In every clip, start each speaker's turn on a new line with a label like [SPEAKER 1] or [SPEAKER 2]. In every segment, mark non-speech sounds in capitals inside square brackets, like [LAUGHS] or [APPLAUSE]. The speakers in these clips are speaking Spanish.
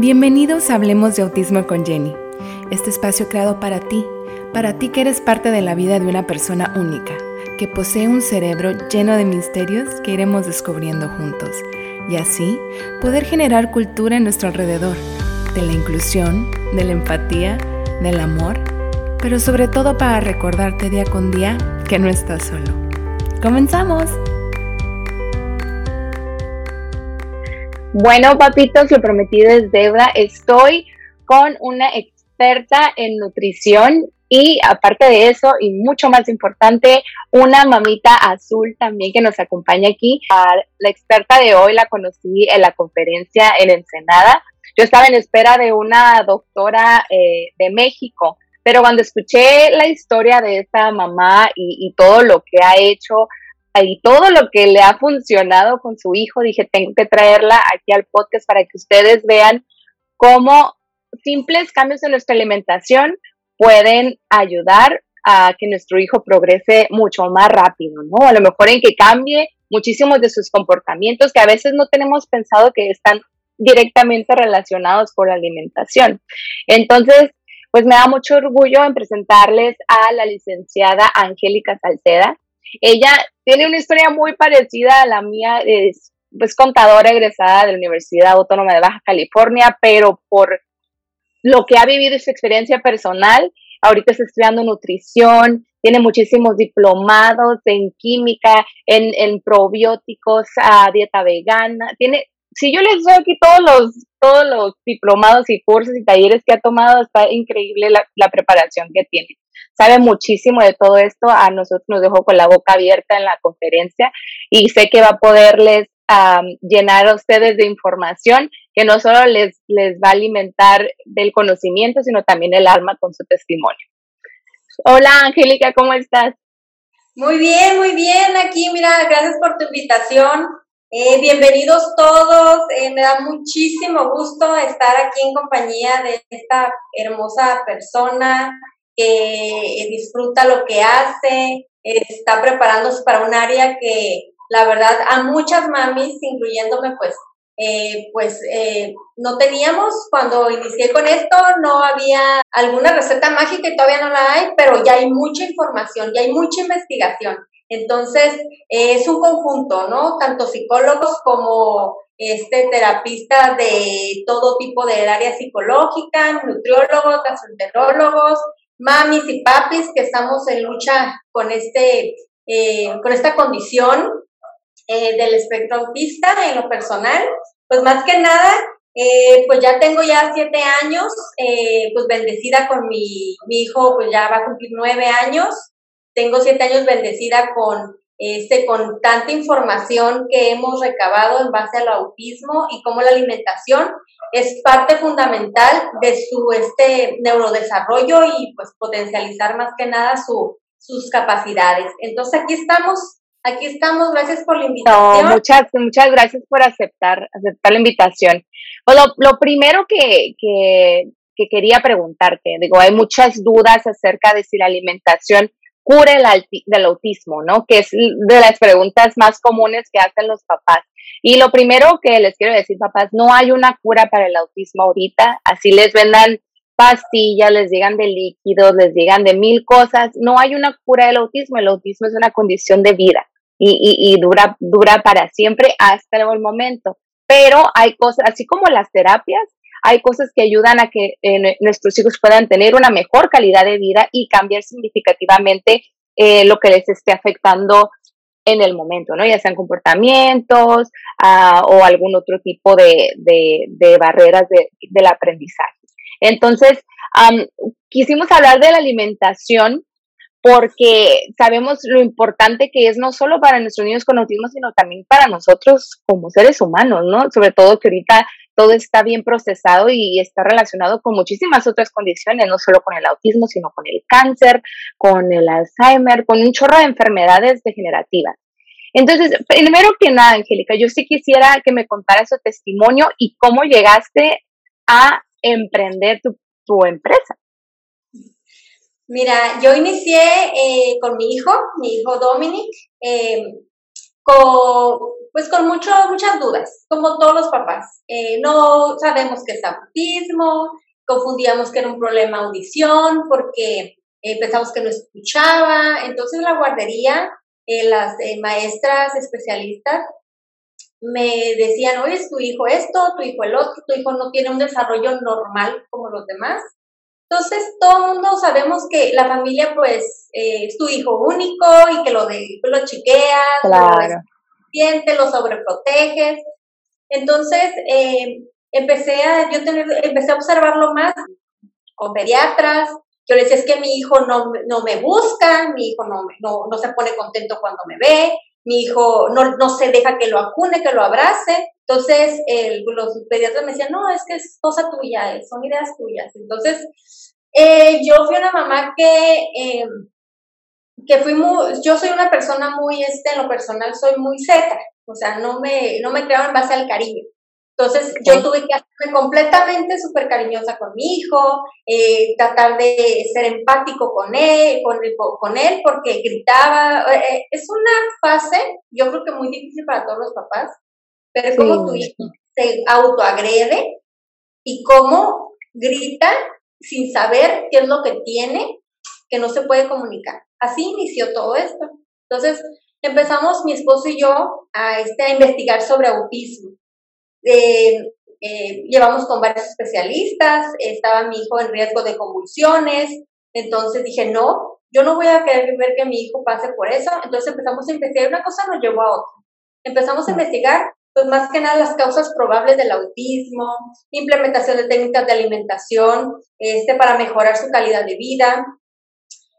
[SPEAKER 1] Bienvenidos a Hablemos de Autismo con Jenny, este espacio creado para ti, para ti que eres parte de la vida de una persona única, que posee un cerebro lleno de misterios que iremos descubriendo juntos, y así poder generar cultura en nuestro alrededor, de la inclusión, de la empatía, del amor, pero sobre todo para recordarte día con día que no estás solo. ¡Comenzamos!
[SPEAKER 2] Bueno, papitos, lo prometido es deuda. Estoy con una experta en nutrición y aparte de eso, y mucho más importante, una mamita azul también que nos acompaña aquí. la experta de hoy la conocí en la conferencia en Ensenada. Yo estaba en espera de una doctora eh, de México, pero cuando escuché la historia de esta mamá y todo lo que ha hecho, y todo lo que le ha funcionado con su hijo, dije, tengo que traerla aquí al podcast para que ustedes vean cómo simples cambios en nuestra alimentación pueden ayudar a que nuestro hijo progrese mucho más rápido, ¿no? A lo mejor en que cambie muchísimos de sus comportamientos que a veces no tenemos pensado que están directamente relacionados con la alimentación. Entonces, pues me da mucho orgullo en presentarles a la licenciada Angélica Salceda. Ella tiene una historia muy parecida a la mía, es pues contadora egresada de la Universidad Autónoma de Baja California, pero por lo que ha vivido y su experiencia personal, ahorita está estudiando nutrición, tiene muchísimos diplomados en química, en, en probióticos, a dieta vegana, tiene, si yo les doy aquí todos los, todos los diplomados y cursos y talleres que ha tomado, está increíble la, la preparación que tiene sabe muchísimo de todo esto. A nosotros nos dejó con la boca abierta en la conferencia y sé que va a poderles llenar a ustedes de información que no solo les, les va a alimentar del conocimiento, sino también el alma con su testimonio. Hola Angélica, ¿cómo estás?
[SPEAKER 3] Muy bien, muy bien. Aquí, mira, gracias por tu invitación. Eh, bienvenidos todos. Eh, me da muchísimo gusto estar aquí en compañía de esta hermosa persona, que disfruta lo que hace, está preparándose para un área que la verdad a muchas mamis, incluyéndome pues, eh, pues eh, no teníamos cuando inicié con esto, no había alguna receta mágica y todavía no la hay, pero ya hay mucha información, ya hay mucha investigación. Entonces, eh, es un conjunto, ¿no? Tanto psicólogos como este terapistas de todo tipo del área psicológica, nutriólogos, gastroenterólogos, mamis y papis que estamos en lucha con, este, eh, con esta condición eh, del espectro autista en lo personal. Pues más que nada, eh, pues ya tengo ya siete años, pues bendecida con mi, mi hijo, pues ya va a cumplir nueve años. Tengo siete años bendecida con este, con tanta información que hemos recabado en base al autismo y cómo la alimentación es parte fundamental de su este neurodesarrollo y pues potencializar más que nada su, sus capacidades. Entonces aquí estamos, aquí estamos, gracias por la invitación.
[SPEAKER 2] muchas, muchas gracias por aceptar, aceptar la invitación. Pues lo, primero que, que, que quería preguntarte, digo, hay muchas dudas acerca de si la alimentación cura el del autismo, ¿no? Que es de las preguntas más comunes que hacen los papás. Y lo primero que les quiero decir, papás, no hay una cura para el autismo ahorita, así les vendan pastillas, les digan de líquidos, les digan de mil cosas, no hay una cura del autismo, el autismo es una condición de vida y, y, dura, dura para siempre hasta el momento. Pero hay cosas, así como las terapias, hay cosas que ayudan a que eh, nuestros hijos puedan tener una mejor calidad de vida y cambiar significativamente eh, lo que les esté afectando en el momento, ¿no? Ya sean comportamientos ah, o algún otro tipo de, barreras del aprendizaje. Entonces, quisimos hablar de la alimentación porque sabemos lo importante que es no solo para nuestros niños con autismo, sino también para nosotros como seres humanos, ¿no? Sobre todo que ahorita todo está bien procesado y está relacionado con muchísimas otras condiciones, no solo con el autismo, sino con el cáncer, con el Alzheimer, con un chorro de enfermedades degenerativas. Entonces, primero que nada, Angélica, yo sí quisiera que me contaras tu testimonio y cómo llegaste a emprender tu, empresa.
[SPEAKER 3] Mira, yo inicié eh, con mi hijo, mi hijo Dominic, eh, con, pues con muchas dudas, como todos los papás. Eh, no sabemos qué es autismo, confundíamos que era un problema audición porque eh, pensamos que no escuchaba. Entonces la guardería, eh, las maestras especialistas me decían, oye, es tu hijo esto, tu hijo el otro, tu hijo no tiene un desarrollo normal como los demás. Entonces, todo el mundo sabemos que la familia, pues, eh, es tu hijo único y que lo, de, lo chiqueas,
[SPEAKER 2] claro.
[SPEAKER 3] lo, lo sobreproteges. Entonces, eh, empecé a, yo tener, empecé a observarlo más con pediatras. Yo les decía, es que mi hijo no, no me busca, mi hijo no, no, no se pone contento cuando me ve, mi hijo no, no se deja que lo acune, que lo abrace. Entonces, los pediatras me decían, no, es que es cosa tuya, eh, son ideas tuyas. Entonces, eh, yo fui una mamá que, eh, que fui muy, yo soy una persona muy, este, en lo personal, soy muy seca, o sea, no me, no me creo en base al cariño. Entonces yo tuve que hacerme completamente súper cariñosa con mi hijo, eh, tratar de ser empático con él, con, con él porque gritaba. Eh, eh, es una fase, yo creo que muy difícil para todos los papás, pero es como tu hijo se autoagrede y cómo grita sin saber qué es lo que tiene, que no se puede comunicar. Así inició todo esto. Entonces empezamos mi esposo y yo a, este, a investigar sobre autismo eh, llevamos con varios especialistas, estaba mi hijo en riesgo de convulsiones, entonces dije, no, yo no voy a querer ver que mi hijo pase por eso, entonces empezamos a investigar, una cosa nos llevó a otra. Empezamos a investigar, pues más que nada las causas probables del autismo, implementación de técnicas de alimentación, este, para mejorar su calidad de vida.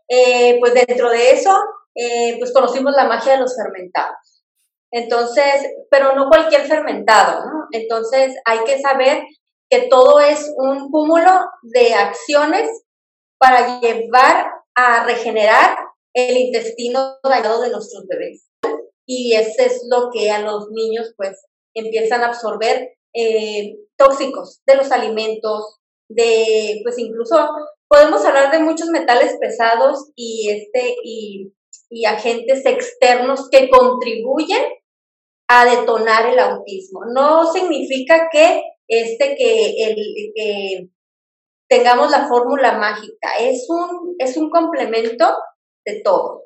[SPEAKER 3] Eh, pues dentro de eso, eh, pues conocimos la magia de los fermentados. Entonces, pero no cualquier fermentado, ¿no? Entonces hay que saber que todo es un cúmulo de acciones para llevar a regenerar el intestino dañado de nuestros bebés. Y eso es lo que a los niños pues empiezan a absorber eh, tóxicos de los alimentos, de pues incluso podemos hablar de muchos metales pesados y este y, agentes externos que contribuyen a detonar el autismo. No significa que este que, el, que tengamos la fórmula mágica, es un, es un complemento de todo.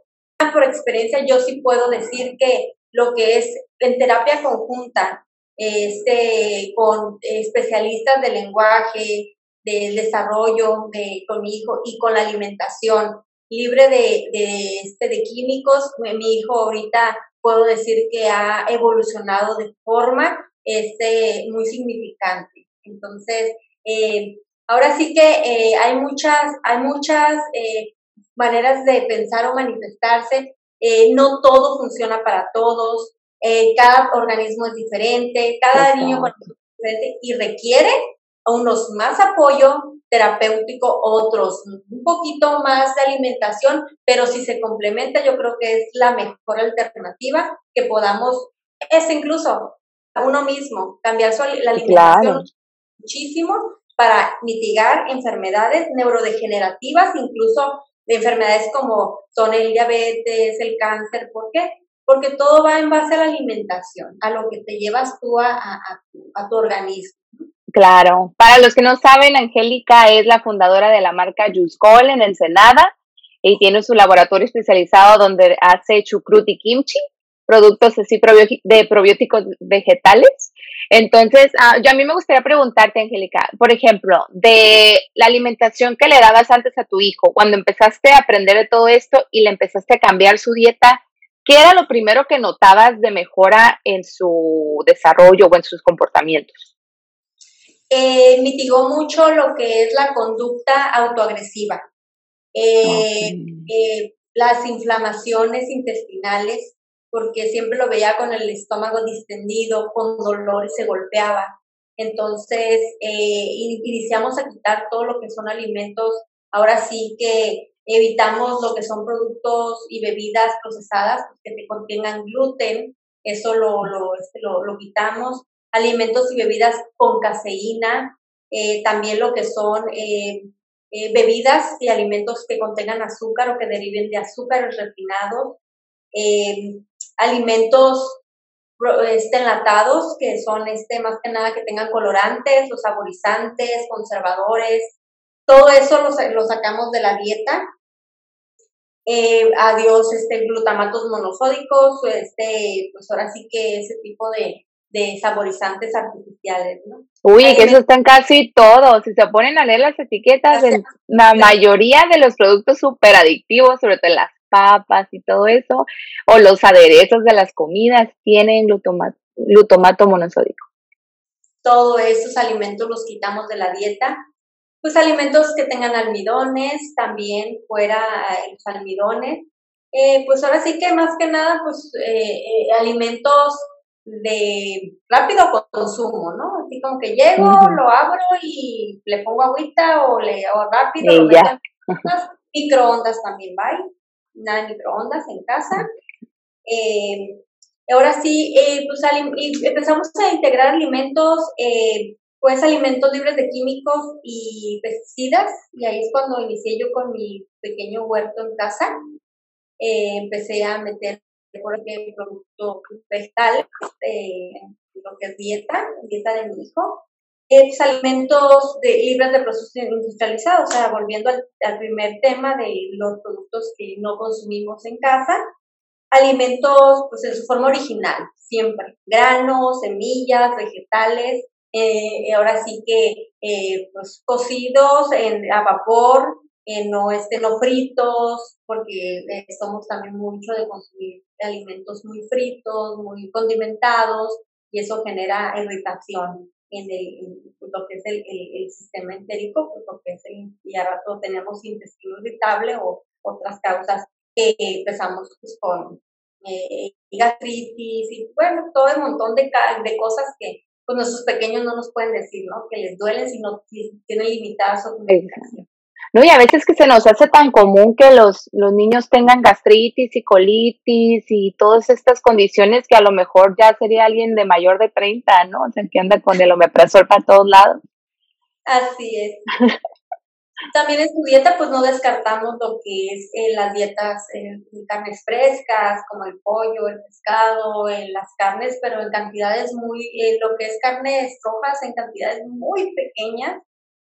[SPEAKER 3] Por experiencia yo sí puedo decir que lo que es en terapia conjunta, este, con especialistas de lenguaje, del desarrollo de, con mi hijo y con la alimentación libre de, de, este, de químicos, mi hijo ahorita puedo decir que ha evolucionado de forma este, muy significante. Entonces, eh, ahora sí que eh, hay muchas, hay muchas eh, maneras de pensar o manifestarse. No todo funciona para todos. cada organismo es diferente, cada niño es diferente y requiere unos más apoyo, terapéutico, otros un poquito más de alimentación, pero si se complementa, yo creo que es la mejor alternativa que podamos, es incluso a uno mismo, cambiar su, la alimentación muchísimo para mitigar enfermedades neurodegenerativas, incluso de enfermedades como son el diabetes, el cáncer. ¿Por qué? Porque todo va en base a la alimentación, a lo que te llevas tú a, a tu organismo.
[SPEAKER 2] Claro. Para los que no saben, Angélica es la fundadora de la marca Yusgol en Ensenada y tiene su laboratorio especializado donde hace chucrut y kimchi, productos así de probióticos vegetales. Entonces, ah, yo a mí me gustaría preguntarte, Angélica, por ejemplo, de la alimentación que le dabas antes a tu hijo, cuando empezaste a aprender de todo esto y le empezaste a cambiar su dieta, ¿qué era lo primero que notabas de mejora en su desarrollo o en sus comportamientos?
[SPEAKER 3] eh, mitigó mucho lo que es la conducta autoagresiva. Eh, eh, las inflamaciones intestinales, porque siempre lo veía con el estómago distendido, con dolor y se golpeaba. Entonces, eh, iniciamos a quitar todo lo que son alimentos. Ahora sí que evitamos lo que son productos y bebidas procesadas que contengan gluten. Eso lo, lo, este, lo, lo quitamos alimentos y bebidas con caseína, eh, también lo que son eh, eh, bebidas y alimentos que contengan azúcar o que deriven de azúcares refinados. Alimentos este, enlatados, que son este, más que nada que tengan colorantes, los saborizantes, conservadores, todo eso lo, lo sacamos de la dieta. Eh, adiós este, glutamatos monosódicos, este, pues ahora sí que ese tipo de, de saborizantes artificiales, ¿no?
[SPEAKER 2] Uy, que eso están casi todos. Si se ponen a leer las etiquetas, la mayoría de los productos súper adictivos, sobre todo las papas y todo eso, o los aderezos de las comidas, tienen glutamato, glutamato monosódico.
[SPEAKER 3] Todos esos alimentos los quitamos de la dieta. Pues alimentos que tengan almidones, también fuera eh, los almidones. Eh, pues ahora sí que más que nada, pues eh, alimentos de rápido consumo, ¿no? Así como que llego, lo abro y le pongo agüita o le o rápido, lo microondas también, ¿vale? Nada de microondas en casa. Eh, ahora sí, eh, pues empezamos a integrar alimentos, eh, pues alimentos libres de químicos y pesticidas, y ahí es cuando inicié yo con mi pequeño huerto en casa. empecé a meter por ejemplo, producto vegetal, eh, lo que es dieta, dieta de mi hijo, es alimentos libres de proceso industrializado, o sea, volviendo al, primer tema de los productos que no consumimos en casa, alimentos pues en su forma original, siempre, granos, semillas, vegetales, eh, ahora sí que eh, pues cocidos en, a vapor, eh, no, este, no fritos, porque somos también mucho de consumir alimentos muy fritos, muy condimentados, y eso genera irritación en, el, pues, lo que es el, el, sistema entérico, pues lo que es el, y ahora rato tenemos intestino irritable o otras causas que empezamos pues, con eh, gastritis y bueno, todo el montón de, de cosas que pues nuestros pequeños no nos pueden decir, ¿no? Que les duelen si no si tienen limitada su.
[SPEAKER 2] ¿No? Y a veces que se nos hace tan común que los, los niños tengan gastritis y colitis y todas estas condiciones que a lo mejor ya sería alguien de mayor de 30, ¿no? O sea, que anda con el omeprazol para todos lados.
[SPEAKER 3] Así es. [LAUGHS] También en su dieta, pues no descartamos lo que es eh, las dietas eh, carnes frescas, como el pollo, el pescado, eh, las carnes, pero en cantidades muy, lo que es carnes rojas en cantidades muy pequeñas,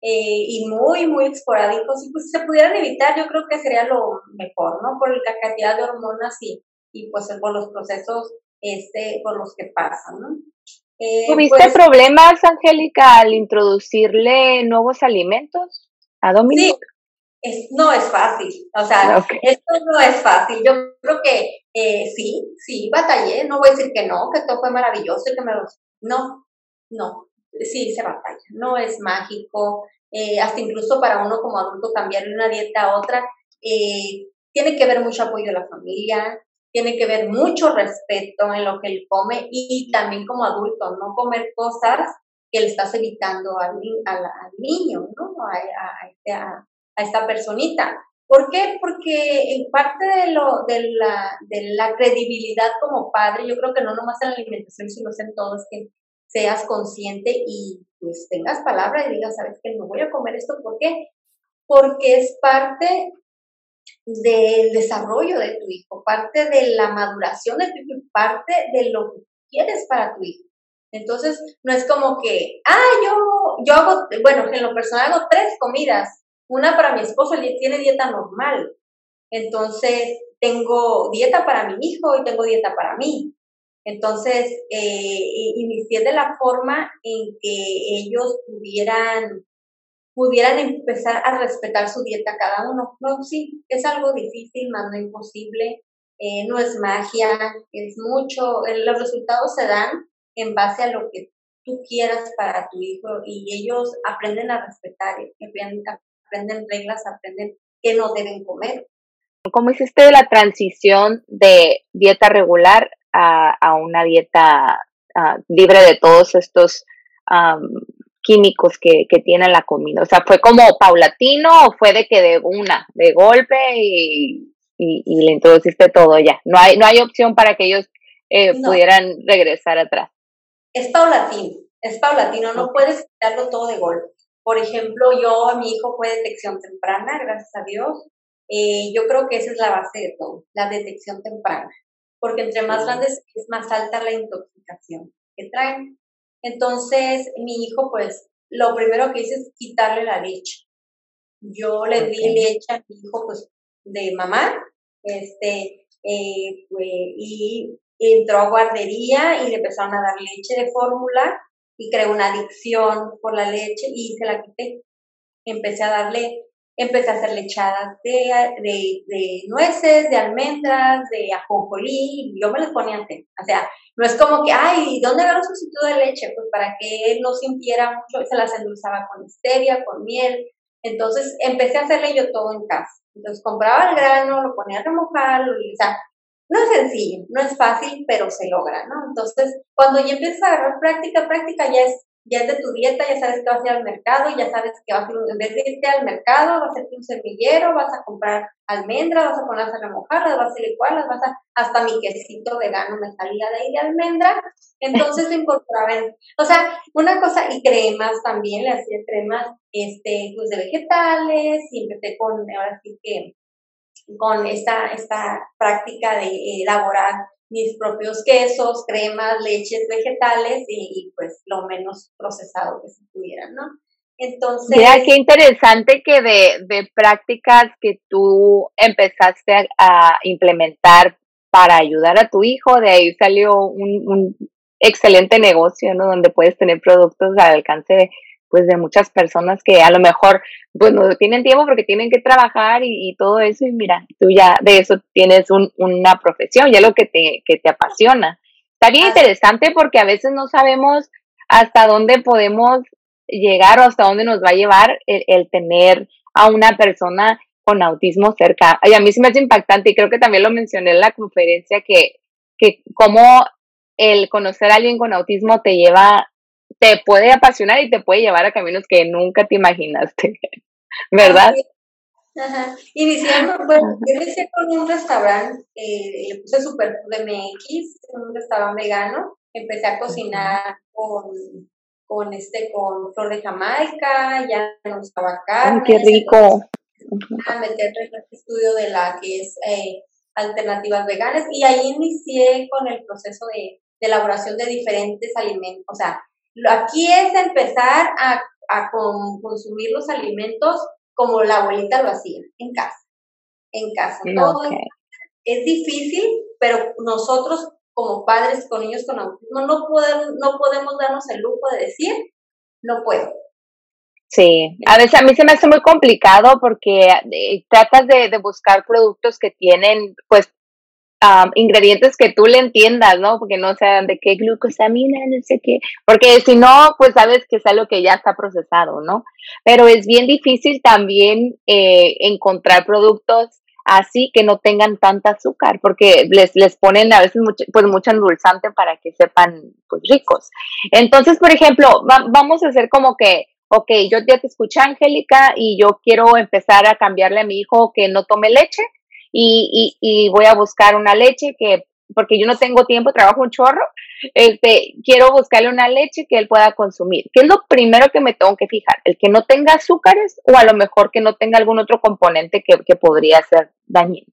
[SPEAKER 3] eh, y muy, muy esporádicos, y pues si se pudieran evitar, yo creo que sería lo mejor, ¿no? Por la cantidad de hormonas y, y pues por los procesos este, por los que pasan, ¿no?
[SPEAKER 2] Eh, ¿Tuviste pues problemas, Angélica, al introducirle nuevos alimentos a Dominic?
[SPEAKER 3] Sí, no es fácil, o sea, esto no es fácil. Yo creo que eh, sí, sí, batallé, no voy a decir que no, que todo fue maravilloso y que me lo... No, no, sí se batalla, no es mágico, eh, hasta incluso para uno como adulto cambiar de una dieta a otra, eh, tiene que ver mucho apoyo de la familia, tiene que ver mucho respeto en lo que él come y también como adulto, no comer cosas que le estás evitando al, al, niño, ¿no? Este, a, a, esta personita. ¿Por qué? Porque en parte de, lo, de, la, de la credibilidad como padre, yo creo que no nomás en la alimentación, sino en todo, es que seas consciente y pues tengas palabra y digas, sabes que no voy a comer esto, ¿por qué? Porque es parte del desarrollo de tu hijo, parte de la maduración de tu hijo, parte de lo que quieres para tu hijo. Entonces, no es como que, ah, yo, yo hago, bueno, en lo personal hago tres comidas, una para mi esposo, él tiene dieta normal, entonces tengo dieta para mi hijo y tengo dieta para mí. Entonces, eh, inicié de la forma en que ellos pudieran, pudieran empezar a respetar su dieta cada uno. No, sí, es algo difícil, más no imposible. Eh, no es magia, es mucho. los resultados se dan en base a lo que tú quieras para tu hijo y ellos aprenden a respetar, aprenden, aprenden reglas, aprenden qué no deben comer.
[SPEAKER 2] ¿Cómo hiciste la transición de dieta regular a, una dieta ah, libre de todos estos químicos que, tiene la comida? O sea, ¿fue como paulatino o fue de que de una, de golpe y, y, le introduciste todo ya? No hay, no hay opción para que ellos eh, pudieran regresar atrás.
[SPEAKER 3] Es paulatino, es paulatino, no puedes quitarlo todo de golpe. Por ejemplo, yo, mi hijo fue detección temprana, gracias a Dios. Eh, yo creo que esa es la base de todo, la detección temprana. Porque entre más grandes es más alta la intoxicación que traen. Entonces, mi hijo, pues, lo primero que hice es quitarle la leche. Yo le di leche a mi hijo, pues, de mamá, este, eh, y entró a guardería y le empezaron a dar leche de fórmula y creó una adicción por la leche y se la quité. Empecé a darle, empecé a hacer lechadas de, de, nueces, de almendras, de ajonjolí, yo me las ponía a hacer. O sea, no es como que, ay, ¿dónde agarro sustituto de leche? Pues para que él no sintiera mucho, se las endulzaba con stevia, con miel. Entonces empecé a hacerle yo todo en casa. Entonces compraba el grano, lo ponía a remojar, o sea, no es sencillo, no es fácil, pero se logra, ¿no? Entonces, cuando ya empiezas a agarrar práctica, práctica ya es, ya es de tu dieta, ya sabes que vas a ir al mercado, ya sabes que vas a ir, en vez de irte al mercado, vas a irte un semillero, vas a comprar almendras, vas a ponerlas a remojarlas, vas a licuarlas, vas a, hasta mi quesito vegano me salía de ahí de almendra, entonces lo incorporaba en, o sea, una cosa, y cremas también, le hacía cremas, este, pues de vegetales, y empecé con, ahora sí que, con esta, esta práctica de elaborar mis propios quesos, cremas, leches vegetales y, pues lo menos procesado que se pudiera, ¿no?
[SPEAKER 2] Entonces... Mira, qué interesante que de, de prácticas que tú empezaste a, implementar para ayudar a tu hijo, de ahí salió un, un excelente negocio, ¿no? Donde puedes tener productos al alcance de, pues de muchas personas que a lo mejor pues no tienen tiempo porque tienen que trabajar y, todo eso y mira, tú ya de eso tienes una profesión, ya lo que te, que te apasiona. Está bien interesante porque a veces no sabemos hasta dónde podemos llegar o hasta dónde nos va a llevar el, tener a una persona con autismo cerca. Y a mí sí me hace impactante y creo que también lo mencioné en la conferencia que, que cómo el conocer a alguien con autismo te lleva te puede apasionar y te puede llevar a caminos que nunca te imaginaste, [LAUGHS] ¿verdad?
[SPEAKER 3] Ajá. Iniciamos, bueno, yo inicié con un restaurante, eh, le puse Superfood MX, un restaurante vegano, empecé a cocinar con, con este, con flor de Jamaica, ya no usaba carne.
[SPEAKER 2] ¡Qué rico!
[SPEAKER 3] A meter en el estudio de la que es eh, alternativas veganas y ahí inicié con el proceso de, de elaboración de diferentes alimentos, o sea, Aquí es empezar a, consumir los alimentos como la abuelita lo hacía, en casa. En casa. Todo es, difícil, pero nosotros como padres con niños con autismo no podemos, no podemos darnos el lujo de decir, no puedo.
[SPEAKER 2] Sí, a veces a mí se me hace muy complicado porque eh, tratas de, de, buscar productos que tienen pues ingredientes que tú le entiendas, ¿no? Porque no sean de qué glucosamina, no sé qué, porque si no, pues sabes que es algo que ya está procesado, ¿no? Pero es bien difícil también eh, encontrar productos así que no tengan tanta azúcar, porque les, les ponen a veces mucho, pues mucho endulzante para que sepan pues ricos. Entonces, por ejemplo, vamos a hacer como que, ok, yo ya te escuché, Angélica, y yo quiero empezar a cambiarle a mi hijo que no tome leche, y, y, y voy a buscar una leche que porque yo no tengo tiempo, trabajo un chorro, este, quiero buscarle una leche que él pueda consumir. ¿Qué es lo primero que me tengo que fijar? ¿El que no tenga azúcares o a lo mejor que no tenga algún otro componente que, que podría ser dañino?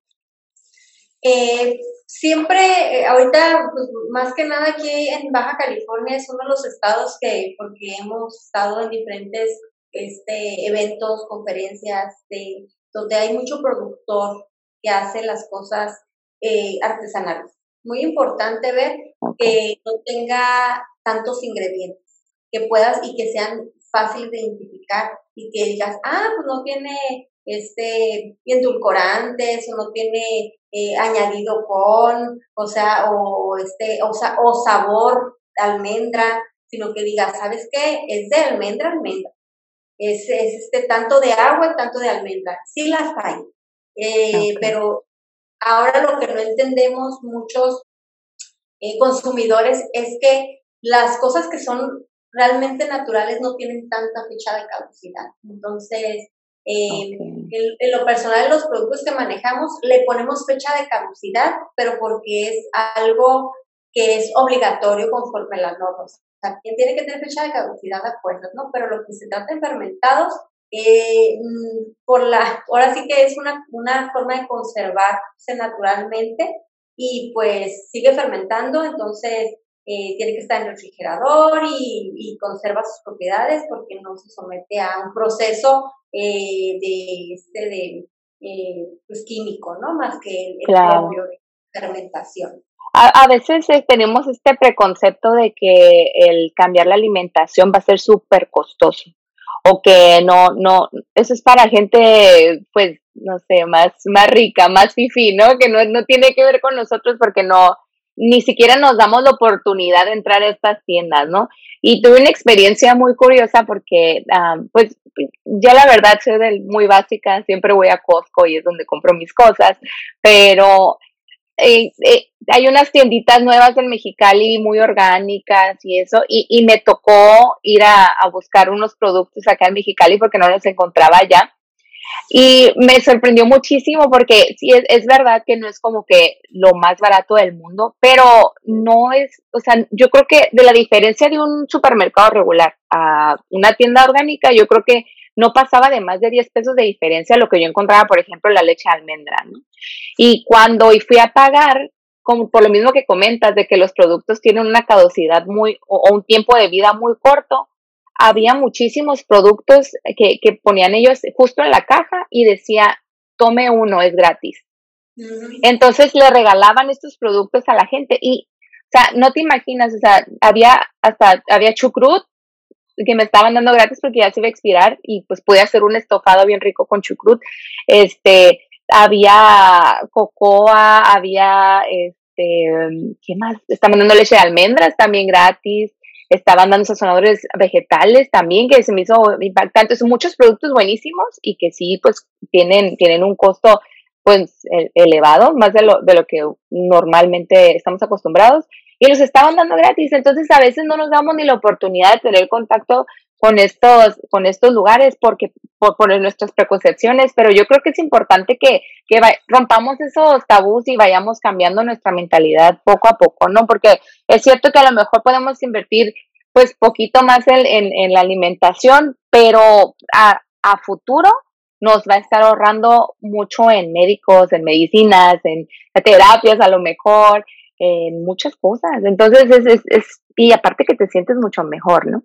[SPEAKER 3] Eh, siempre, eh, ahorita, pues, más que nada aquí en Baja California es uno de los estados que, porque hemos estado en diferentes este, eventos, conferencias, de, donde hay mucho productor que hace las cosas eh, artesanales. Muy importante ver que no tenga tantos ingredientes, que puedas y que sean fáciles de identificar y que digas, ah, pues no tiene este endulcorantes o no tiene eh, añadido con, o sea, o este, o, o sabor de almendra, sino que digas, ¿sabes qué? Es de almendra, almendra. Es, es este tanto de agua, tanto de almendra. Sí las hay, eh, pero ahora lo que no entendemos muchos eh, consumidores es que las cosas que son realmente naturales no tienen tanta fecha de caducidad. Entonces, eh, en, lo personal, los productos que manejamos le ponemos fecha de caducidad, pero porque es algo que es obligatorio conforme a las normas. O sea, tiene que tener fecha de caducidad a fuerzas, ¿no? Pero lo que se trata de fermentados, eh, mm, por la, ahora sí que es una, una forma de conservarse naturalmente y pues sigue fermentando, entonces eh, tiene que estar en el refrigerador y, conserva sus propiedades porque no se somete a un proceso eh, de, este, de eh, pues químico, ¿no? Más que el, propio de fermentación.
[SPEAKER 2] A, a, veces tenemos este preconcepto de que el cambiar la alimentación va a ser súper costoso o que no, no, eso es para gente, pues, no sé, más, más rica, más fifi, ¿no? Que no, no tiene que ver con nosotros porque no, ni siquiera nos damos la oportunidad de entrar a estas tiendas, ¿no? Y tuve una experiencia muy curiosa porque, pues, yo la verdad soy del, muy básica, siempre voy a Costco y es donde compro mis cosas, pero eh, eh, hay unas tienditas nuevas en Mexicali muy orgánicas y eso, y, y me tocó ir a, a, buscar unos productos acá en Mexicali porque no los encontraba allá. Y me sorprendió muchísimo porque sí, es, es, verdad que no es como que lo más barato del mundo, pero no es, o sea, yo creo que de la diferencia de un supermercado regular a una tienda orgánica, yo creo que no pasaba de más de 10 pesos de diferencia a lo que yo encontraba, por ejemplo, la leche de almendra, ¿no? Y cuando fui a pagar, como por lo mismo que comentas, de que los productos tienen una caducidad muy, o, un tiempo de vida muy corto, había muchísimos productos que, que ponían ellos justo en la caja y decía, tome uno, es gratis. Entonces le regalaban estos productos a la gente y, o sea, no te imaginas, o sea, había hasta, había chucrut que me estaban dando gratis porque ya se iba a expirar y pues pude hacer un estofado bien rico con chucrut. Este, había cocoa, había, este, ¿qué más? Estaban dando leche de almendras también gratis. Estaban dando sazonadores vegetales también, que se me hizo impactante. Son muchos productos buenísimos y que sí, pues tienen, tienen un costo pues e, elevado, más de lo, de lo que normalmente estamos acostumbrados y los estaban dando gratis. Entonces a veces no nos damos ni la oportunidad de tener contacto con estos, con estos lugares porque por, por nuestras preconcepciones, pero yo creo que es importante que, que rompamos esos tabús y vayamos cambiando nuestra mentalidad poco a poco, ¿no? Porque es cierto que a lo mejor podemos invertir pues poquito más en, en, en la alimentación, pero a, a futuro nos va a estar ahorrando mucho en médicos, en medicinas, en terapias a lo mejor, en muchas cosas. Entonces, es, es, es, y aparte que te sientes mucho mejor, ¿no?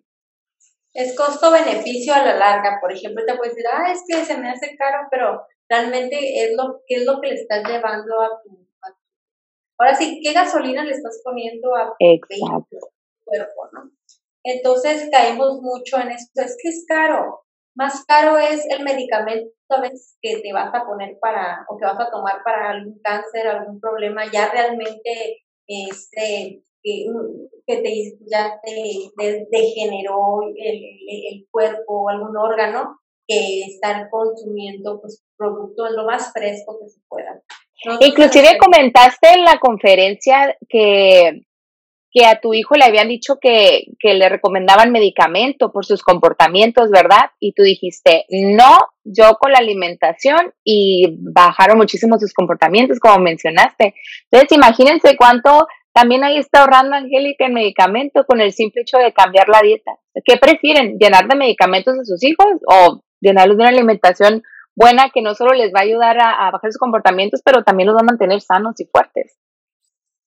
[SPEAKER 3] Es costo-beneficio a la larga. Por ejemplo, te puedes decir, ah, es que se me hace caro, pero realmente es lo, ¿qué es lo que le estás llevando a tu, Ahora sí, ¿qué gasolina le estás poniendo a tu cuerpo, no? Entonces caemos mucho en esto, es que es caro. Más caro es el medicamento a veces que te vas a poner para, o que vas a tomar para algún cáncer, algún problema ya realmente este, que, que te, ya te, degeneró el, el, cuerpo o algún órgano, que estar consumiendo pues producto lo más fresco que se pueda.
[SPEAKER 2] Inclusive comentaste en la conferencia que, que a tu hijo le habían dicho que, que le recomendaban medicamento por sus comportamientos, ¿verdad? Y tú dijiste, no, yo con la alimentación y bajaron muchísimo sus comportamientos, como mencionaste. Entonces, imagínense cuánto también ahí está ahorrando Angélica en medicamento con el simple hecho de cambiar la dieta. ¿Qué prefieren? ¿Llenar de medicamentos a sus hijos o llenarlos de una alimentación buena que no solo les va a ayudar a, bajar sus comportamientos, pero también los va a mantener sanos y fuertes?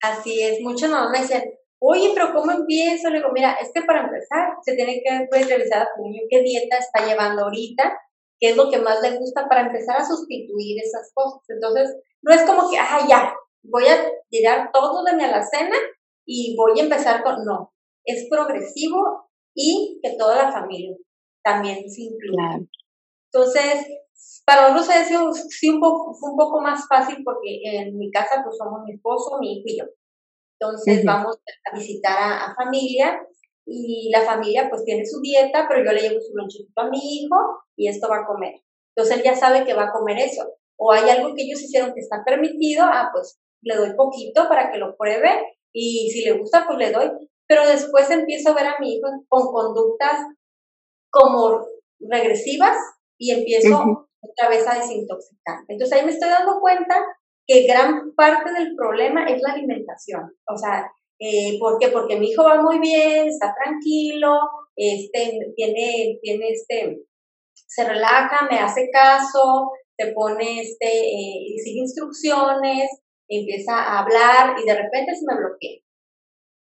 [SPEAKER 3] Así es, muchos nos dicen, oye, pero ¿cómo empiezo? Le digo, mira, es que para empezar se tiene que pues, revisar a tu niño qué dieta está llevando ahorita, qué es lo que más le gusta para empezar a sustituir esas cosas. Entonces, no es como que, ah, ya, voy a tirar todo de mi alacena y voy a empezar con, no, es progresivo y que toda la familia también se incluya. Entonces, para nosotros sido sí, un poco, un poco más fácil porque en mi casa pues somos mi esposo, mi hijo y yo. Entonces vamos a visitar a, familia y la familia pues tiene su dieta, pero yo le llevo su lonchito a mi hijo y esto va a comer. Entonces él ya sabe que va a comer eso. O hay algo que ellos hicieron que está permitido, ah, pues le doy poquito para que lo pruebe y si le gusta, pues le doy. Pero después empiezo a ver a mi hijo con conductas como regresivas y empiezo otra vez a desintoxicar. Entonces ahí me estoy dando cuenta que gran parte del problema es la alimentación. O sea, eh, ¿por qué? Porque mi hijo va muy bien, está tranquilo, este, tiene, tiene este, se relaja, me hace caso, te pone, este, eh, sigue instrucciones, empieza a hablar y de repente se me bloquea.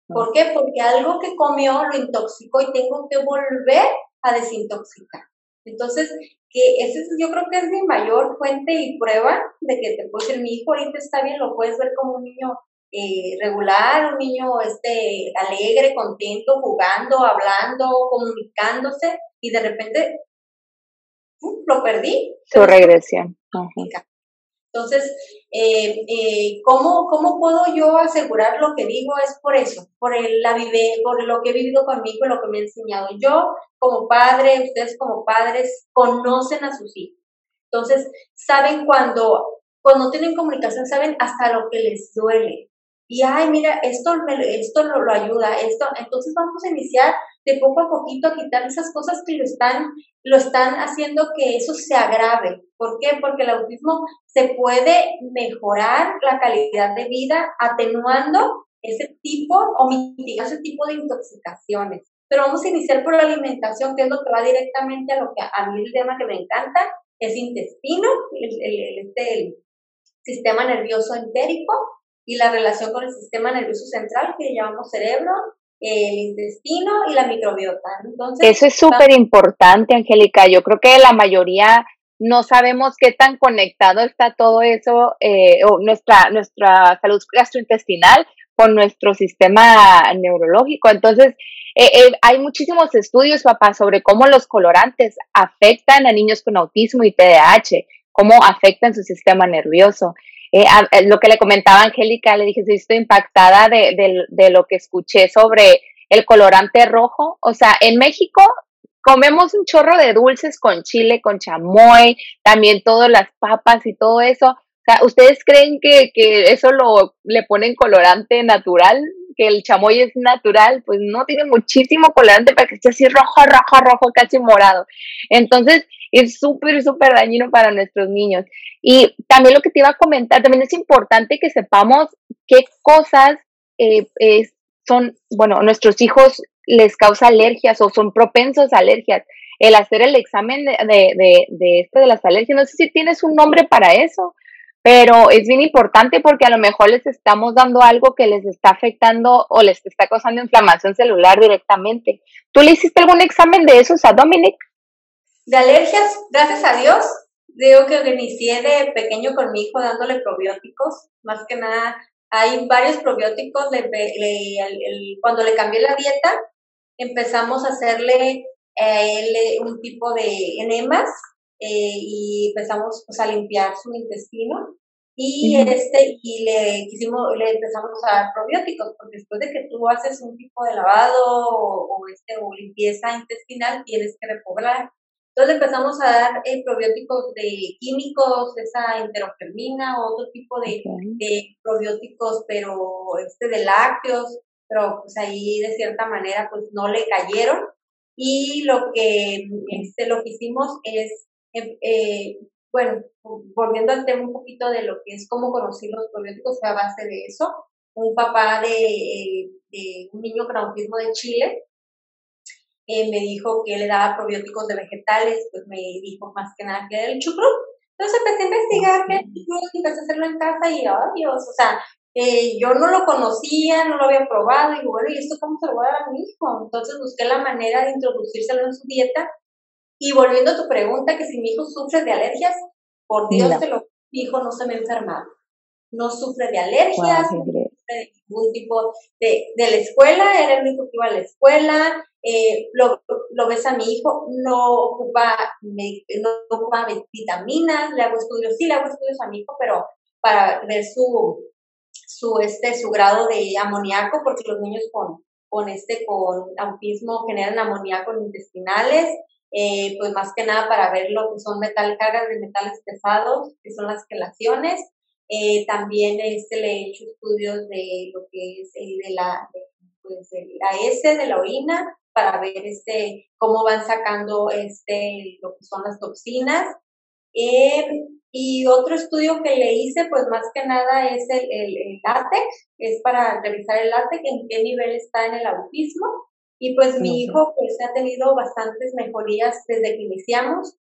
[SPEAKER 3] ¿Por qué? Porque algo que comió lo intoxicó y tengo que volver a desintoxicar. Entonces, que ese yo creo que es mi mayor fuente y prueba de que te puedo decir, mi hijo ahorita está bien, lo puedes ver como un niño eh, regular, un niño este, alegre, contento, jugando, hablando, comunicándose, y de repente lo perdí.
[SPEAKER 2] Su regresión.
[SPEAKER 3] Entonces, eh, eh, ¿cómo, ¿cómo puedo yo asegurar lo que digo? Es por eso, por, el, la vive, por lo que he vivido conmigo lo que me ha enseñado. Yo, como padre, ustedes como padres, conocen a sus hijos. Entonces, saben cuando, cuando tienen comunicación, saben hasta lo que les duele. Y, ay, mira, esto, esto lo, lo ayuda, esto. Entonces, vamos a iniciar de poco a poquito a quitar esas cosas que lo están, lo están haciendo que eso se agrave. ¿Por qué? Porque el autismo se puede mejorar la calidad de vida atenuando ese tipo o mitigando ese tipo de intoxicaciones. Pero vamos a iniciar por la alimentación, que es lo que va directamente a lo que a mí el tema que me encanta, es intestino, el, este, el sistema nervioso entérico y la relación con el sistema nervioso central que llamamos cerebro, el intestino y la microbiota. Entonces,
[SPEAKER 2] Eso es súper importante, Angélica. Yo creo que la mayoría no sabemos qué tan conectado está todo eso, eh, o nuestra, nuestra salud gastrointestinal con nuestro sistema neurológico. Entonces, eh, eh, hay muchísimos estudios, papá, sobre cómo los colorantes afectan a niños con autismo y TDAH, cómo afectan su sistema nervioso. Eh, eh, lo que le comentaba Angélica, le dije, sí, estoy impactada de, de, lo que escuché sobre el colorante rojo. O sea, en México comemos un chorro de dulces con chile, con chamoy, también todas las papas y todo eso. O sea, ¿ustedes creen que, que eso lo le ponen colorante natural? Que el chamoy es natural, pues no tiene muchísimo colorante para que esté así rojo, rojo, rojo, casi morado. Entonces, es súper, súper dañino para nuestros niños. Y también lo que te iba a comentar, también es importante que sepamos qué cosas eh, son, bueno, nuestros hijos les causa alergias o son propensos a alergias. El hacer el examen de, de, de, este de las alergias, no sé si tienes un nombre para eso, pero es bien importante porque a lo mejor les estamos dando algo que les está afectando o les está causando inflamación celular directamente. ¿Tú le hiciste algún examen de esos a Dominic?
[SPEAKER 3] De alergias, gracias a Dios, digo que inicié de pequeño con mi hijo dándole probióticos, más que nada, hay varios probióticos, cuando le cambié la dieta, empezamos a hacerle eh, un tipo de enemas eh, y empezamos pues, a limpiar su intestino y este y le quisimos le empezamos a dar probióticos porque después de que tú haces un tipo de lavado o, este o limpieza intestinal tienes que repoblar. Entonces empezamos a dar eh, probióticos de químicos, esa enterofermina, otro tipo de, de, probióticos, pero este de lácteos, pero pues ahí de cierta manera pues no le cayeron. Y lo que, este, lo que hicimos es, em, eh, bueno, volviendo al tema un poquito de lo que es cómo conocer los probióticos, fue a base de eso. Un papá de, de un niño con autismo de Chile eh, me dijo que le daba probióticos de vegetales, pues me dijo más que nada que era el chucrut. Entonces empecé a investigar qué chucrut y empecé a hacerlo en casa y, oh Dios, o sea, eh, yo no lo conocía, no lo había probado, y bueno, ¿y esto cómo se lo voy a dar a mi hijo? Entonces busqué la manera de introducírselo en su dieta. Y volviendo a tu pregunta, que si mi hijo sufre de alergias, por Dios te lo mi hijo no se me ha enfermado. No sufre de alergias, no sufre de ningún tipo de, de la escuela, era el único que iba a la escuela, eh, lo, lo, ves a mi hijo, no ocupa, no ocupa vitaminas, le hago estudios, sí le hago estudios a mi hijo, pero para ver su, su, este, su grado de amoníaco, porque los niños con, con, este, con autismo generan amoníaco intestinales, eh, pues más que nada para ver lo que son metal, cargas de metales pesados, que son las quelaciones. Eh, también este, le he hecho estudios de lo que es de la, pues, de la S de la orina, para ver este, cómo van sacando este, lo que son las toxinas. Eh, y otro estudio que le hice, pues más que nada es el, el, látex, es para revisar el látex, en qué nivel está en el autismo. Y pues mi hijo pues ha tenido bastantes mejorías desde que iniciamos.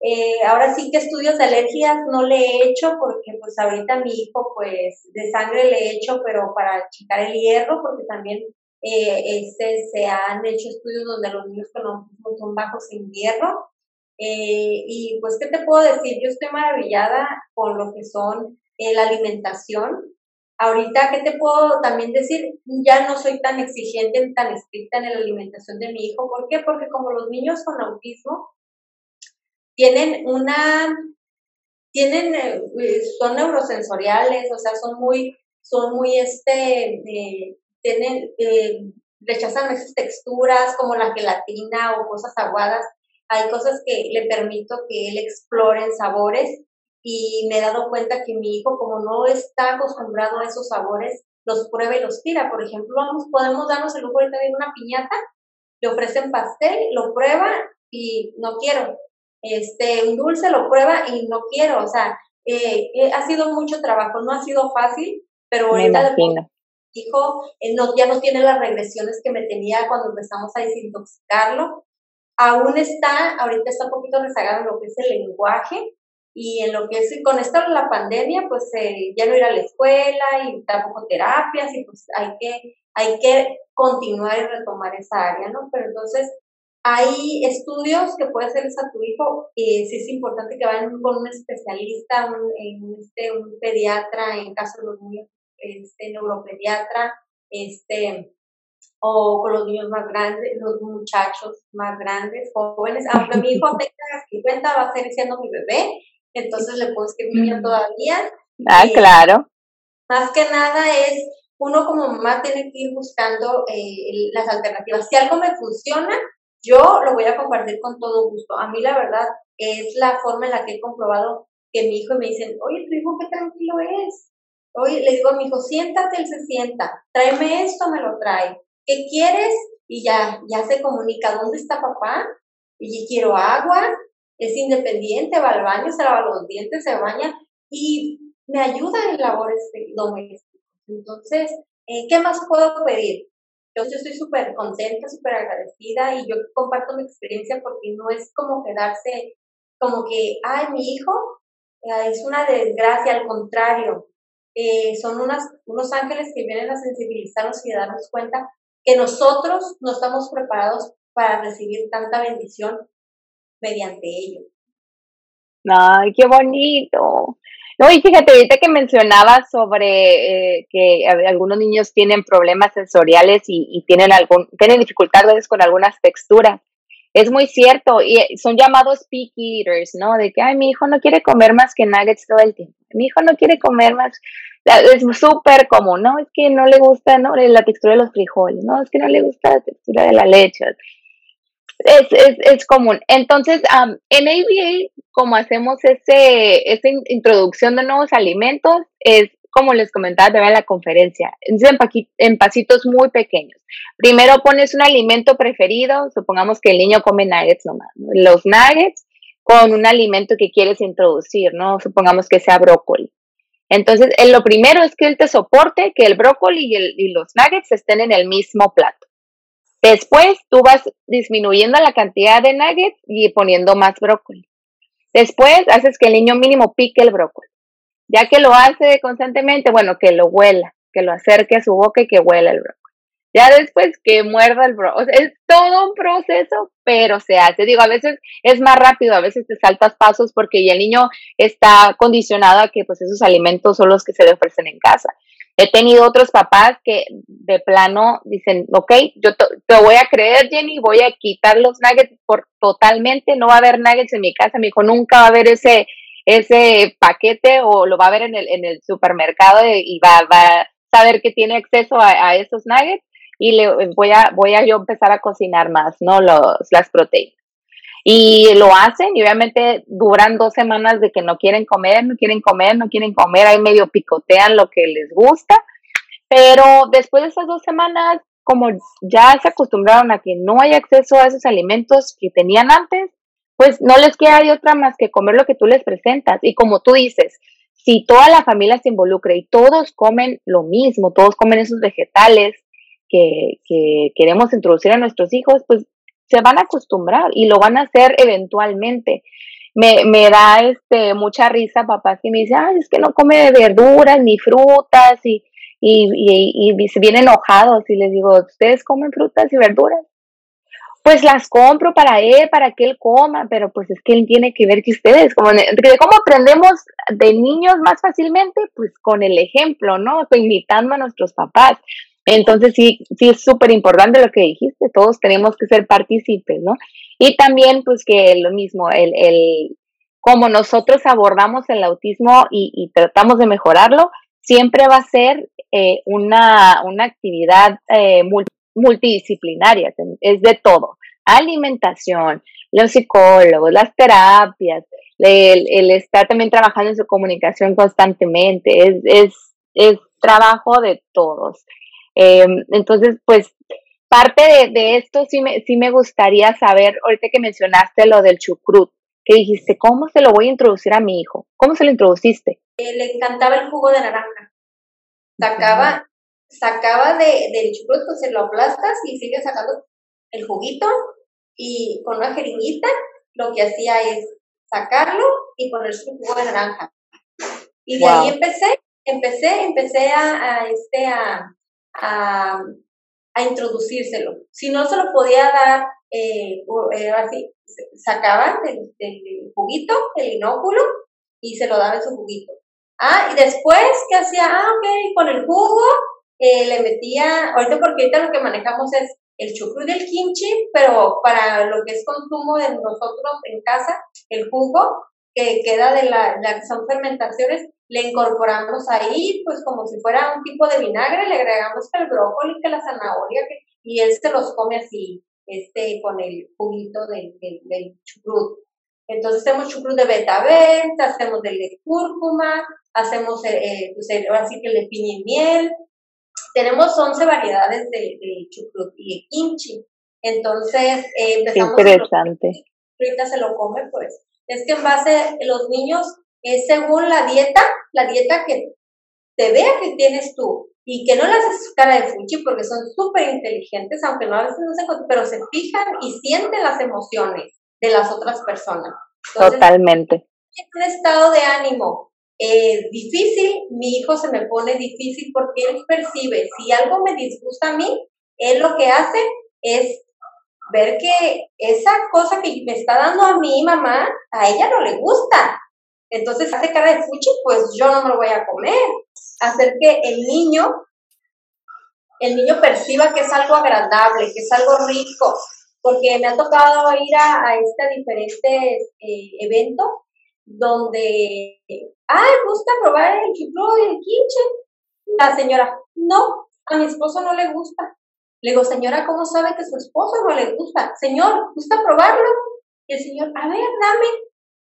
[SPEAKER 3] Eh, ahora sí que estudios de alergias no le he hecho porque pues ahorita mi hijo pues de sangre le he hecho, pero para checar el hierro, porque también eh, este, se han hecho estudios donde los niños con son bajos en hierro. Eh, y pues, ¿qué te puedo decir? Yo estoy maravillada con lo que son la alimentación. Ahorita, ¿qué te puedo también decir? Ya no soy tan exigente, tan estricta en la alimentación de mi hijo. ¿Por qué? Porque como los niños con autismo tienen una, tienen, eh, son neurosensoriales, o sea, son muy, son muy, este, eh, tienen, eh, rechazan esas texturas como la gelatina o cosas aguadas. Hay cosas que le permito que él explore sabores y me he dado cuenta que mi hijo, como no está acostumbrado a esos sabores, los prueba y los tira. Por ejemplo, vamos, podemos darnos el lujo de tener una piñata, le ofrecen pastel, lo prueba y no quiero. Este, un dulce lo prueba y no quiero. O sea, eh, eh, ha sido mucho trabajo, no ha sido fácil, pero ahorita hijo eh, no, ya no tiene las regresiones que me tenía cuando empezamos a desintoxicarlo. Aún está, ahorita está un poquito rezagado en lo que es el lenguaje, y en lo que es con esta la pandemia, pues eh, ya no ir a la escuela y tampoco terapias y pues hay que, hay que continuar y retomar esa área, ¿no? Pero entonces hay estudios que puede hacerles a tu hijo y sí es importante que vayan con un especialista, un, este, un pediatra, en caso de los niños, este, neuropediatra, este, o con los niños más grandes, los muchachos más grandes, jóvenes, aunque mi hijo tenga 50, va a ser siendo mi bebé, entonces le puedo escribir niño todavía.
[SPEAKER 2] Ah, eh, claro.
[SPEAKER 3] Más que nada es, uno como mamá tiene que ir buscando eh, las alternativas. Si algo me funciona, yo lo voy a compartir con todo gusto. A mí la verdad es la forma en la que he comprobado que mi hijo me dicen, oye, tu hijo qué tranquilo es. Oye, le digo a mi hijo, siéntate, él se sienta, tráeme esto, me lo trae. ¿Qué quieres? Y ya, ya se comunica, ¿dónde está papá? Y quiero agua, es independiente, va al baño, se lava los dientes, se baña y me ayuda en labores domésticas. Entonces, eh, ¿qué más puedo pedir? Yo, yo estoy súper contenta, súper agradecida y yo comparto mi experiencia porque no es como quedarse como que, ay, mi hijo eh, es una desgracia, al contrario, eh, son unos ángeles que vienen a sensibilizarnos y a darnos cuenta que nosotros no estamos preparados para recibir tanta bendición mediante ello.
[SPEAKER 2] Ay, qué bonito. No, y fíjate, ahorita que mencionabas sobre eh, que algunos niños tienen problemas sensoriales y, tienen, algún, tienen dificultades con algunas texturas. Es muy cierto, y eh, son llamados picky eaters, ¿no? De que, ay, mi hijo no quiere comer más que nuggets todo el tiempo. Mi hijo no quiere comer más. Es súper común, ¿no? Es que no le gusta, ¿no? La textura de los frijoles, ¿no? Es que no le gusta la textura de la leche es, es, es común. Entonces, en ABA, como hacemos ese, esa introducción de nuevos alimentos, es como les comentaba también en la conferencia, en, en pasitos muy pequeños. Primero pones un alimento preferido, supongamos que el niño come nuggets nomás, los nuggets con un alimento que quieres introducir, ¿no? Supongamos que sea brócoli. Entonces, lo primero es que él te soporte que el brócoli y, el, y los nuggets estén en el mismo plato. Después tú vas disminuyendo la cantidad de nuggets y poniendo más brócoli. Después haces que el niño mínimo pique el brócoli. Ya que lo hace constantemente, bueno, que lo huela, que lo acerque a su boca y que huela el brócoli. Ya después que muerda el brócoli. es todo un proceso, pero se hace. Digo, a veces es más rápido, a veces te saltas pasos porque ya el niño está condicionado a que pues esos alimentos son los que se le ofrecen en casa. He tenido otros papás que de plano dicen, ok, yo te voy a creer, Jenny, voy a quitar los nuggets por totalmente, no va a haber nuggets en mi casa. Me dijo, nunca va a haber ese, ese paquete o lo va a ver en el, en el supermercado y va, va a saber que tiene acceso a, esos nuggets y le voy a, voy a yo empezar a cocinar más, ¿no? Los, las proteínas. Y lo hacen y obviamente duran dos semanas de que no quieren comer, no quieren comer, no quieren comer, ahí medio picotean lo que les gusta, pero después de esas dos semanas, como ya se acostumbraron a que no hay acceso a esos alimentos que tenían antes, pues no les queda de otra más que comer lo que tú les presentas. Y como tú dices, si toda la familia se involucra y todos comen lo mismo, todos comen esos vegetales que, que queremos introducir a nuestros hijos, pues se van a acostumbrar y lo van a hacer eventualmente. me, me da este mucha risa papás que me dicen, ay, es que no come verduras ni frutas y, y, y, y, se vienen enojados y les digo, ¿ustedes comen frutas y verduras? Pues las compro para él, para que él coma, pero pues es que él tiene que ver que ustedes, como, ¿cómo aprendemos de niños más fácilmente? Pues con el ejemplo, ¿no? Imitando a nuestros papás. Entonces sí, sí es súper importante lo que dijiste, todos tenemos que ser partícipes, ¿no? Y también pues que lo mismo, el, el como nosotros abordamos el autismo y, tratamos de mejorarlo, siempre va a ser eh, una, una, actividad eh, multidisciplinaria, es de todo, alimentación, los psicólogos, las terapias, el, el, estar también trabajando en su comunicación constantemente, es, es, es trabajo de todos. Em, entonces, pues parte de, esto sí me, sí me gustaría saber, ahorita que mencionaste lo del chucrut, que dijiste, ¿cómo se lo voy a introducir a mi hijo? ¿Cómo se lo introduciste?
[SPEAKER 3] Eh, le encantaba el jugo de naranja. Sacaba, sacaba de, del chucrut, pues se lo aplastas y sigue sacando el juguito y con una jeringuita lo que hacía es sacarlo y poner su jugo de naranja. Y de ahí empecé, empecé, empecé a, a este, a, a, a introducírselo. Si no se lo podía dar eh, eh, así, sacaban del, juguito, el inóculo, y se lo daba en su juguito. Ah, y después, ¿qué hacía? Ah, ok, con el jugo eh, le metía, ahorita porque ahorita lo que manejamos es el chucrut del kimchi, pero para lo que es consumo de nosotros en casa, el jugo que queda de la, la que son fermentaciones, le incorporamos ahí, pues como si fuera un tipo de vinagre, le agregamos el brócoli, que la zanahoria, y él se los come así, este, con el juguito del, del, chucrut. Entonces hacemos chucrut de betabel, hacemos del de cúrcuma, hacemos eh, eh pues así que le piña y miel. Tenemos 11 variedades de, de chucrut y de kimchi. Entonces eh, empezamos.
[SPEAKER 2] interesante.
[SPEAKER 3] ahorita se lo come, pues. Es que en base, los niños es según la dieta, la dieta que te vea que tienes tú y que no le haces cara de fuchi porque son súper inteligentes, aunque no a veces no se pero se fijan y sienten las emociones de las otras personas.
[SPEAKER 2] Totalmente.
[SPEAKER 3] En un estado de ánimo eh, difícil, mi hijo se me pone difícil porque él percibe, si algo me disgusta a mí, él lo que hace es ver que esa cosa que me está dando a mi mamá, a ella no le gusta. Entonces hace cara de fuchi, pues yo no me lo voy a comer. Hacer que el niño, el niño perciba que es algo agradable, que es algo rico, porque me ha tocado ir a, a este diferentes eh, eventos donde, ah, gusta probar el chiflo y el kimchi. La señora, no, a mi esposo no le gusta. Le digo, señora, ¿cómo sabe que su esposo no le gusta? Señor, ¿gusta probarlo? Y el señor, a ver, dame.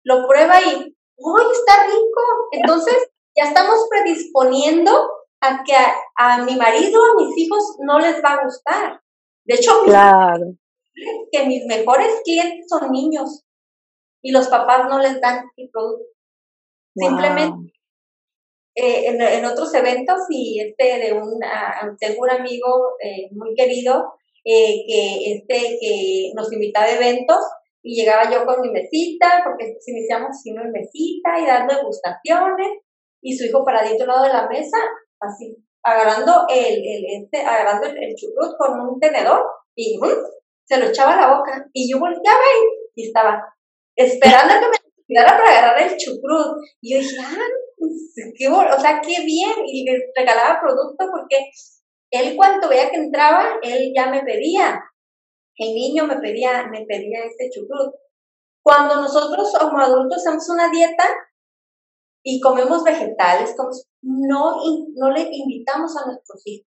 [SPEAKER 3] Lo prueba y, ¡ay, está rico! Entonces, ya estamos predisponiendo a que a, mi marido, a mis hijos, no les va a gustar. De hecho,
[SPEAKER 2] claro.
[SPEAKER 3] que mis mejores clientes son niños y los papás no les dan el producto. Simplemente eh, en, otros eventos y este de un, tengo un amigo eh, muy querido eh, que, este, que nos invitaba a eventos y llegaba yo con mi mesita, porque iniciamos así una mesita y dando degustaciones, y su hijo paradito al lado de la mesa, así, agarrando el, el este, agarrando el, el con un tenedor, y se lo echaba a la boca, y yo volteaba y, y estaba esperando que me tirara para agarrar el chucrut, y yo dije, ah, qué, o sea, qué bien, y le regalaba producto porque él cuando veía que entraba, él ya me pedía, el niño me pedía, me pedía este chucrut. Cuando nosotros como adultos hacemos una dieta y comemos vegetales, no, no le invitamos a nuestros hijos.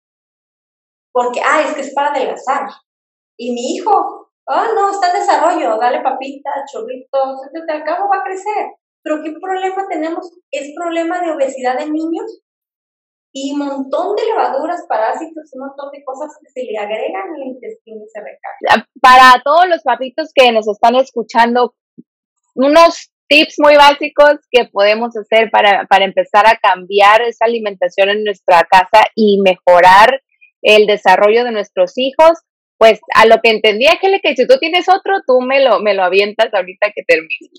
[SPEAKER 3] Porque, ah, es que es para adelgazar. Y mi hijo, ah, no, está en desarrollo, dale papita, chorritos, te al cabo va a crecer. Pero ¿qué problema tenemos? Es problema de obesidad de niños y un montón de levaduras, parásitos, un montón de cosas que se le agregan al intestino y se recargan.
[SPEAKER 2] Para todos los papitos que nos están escuchando, unos tips muy básicos que podemos hacer para, para empezar a cambiar esa alimentación en nuestra casa y mejorar el desarrollo de nuestros hijos pues a lo que entendía que si tú tienes otro, tú me lo, me lo avientas ahorita que termine.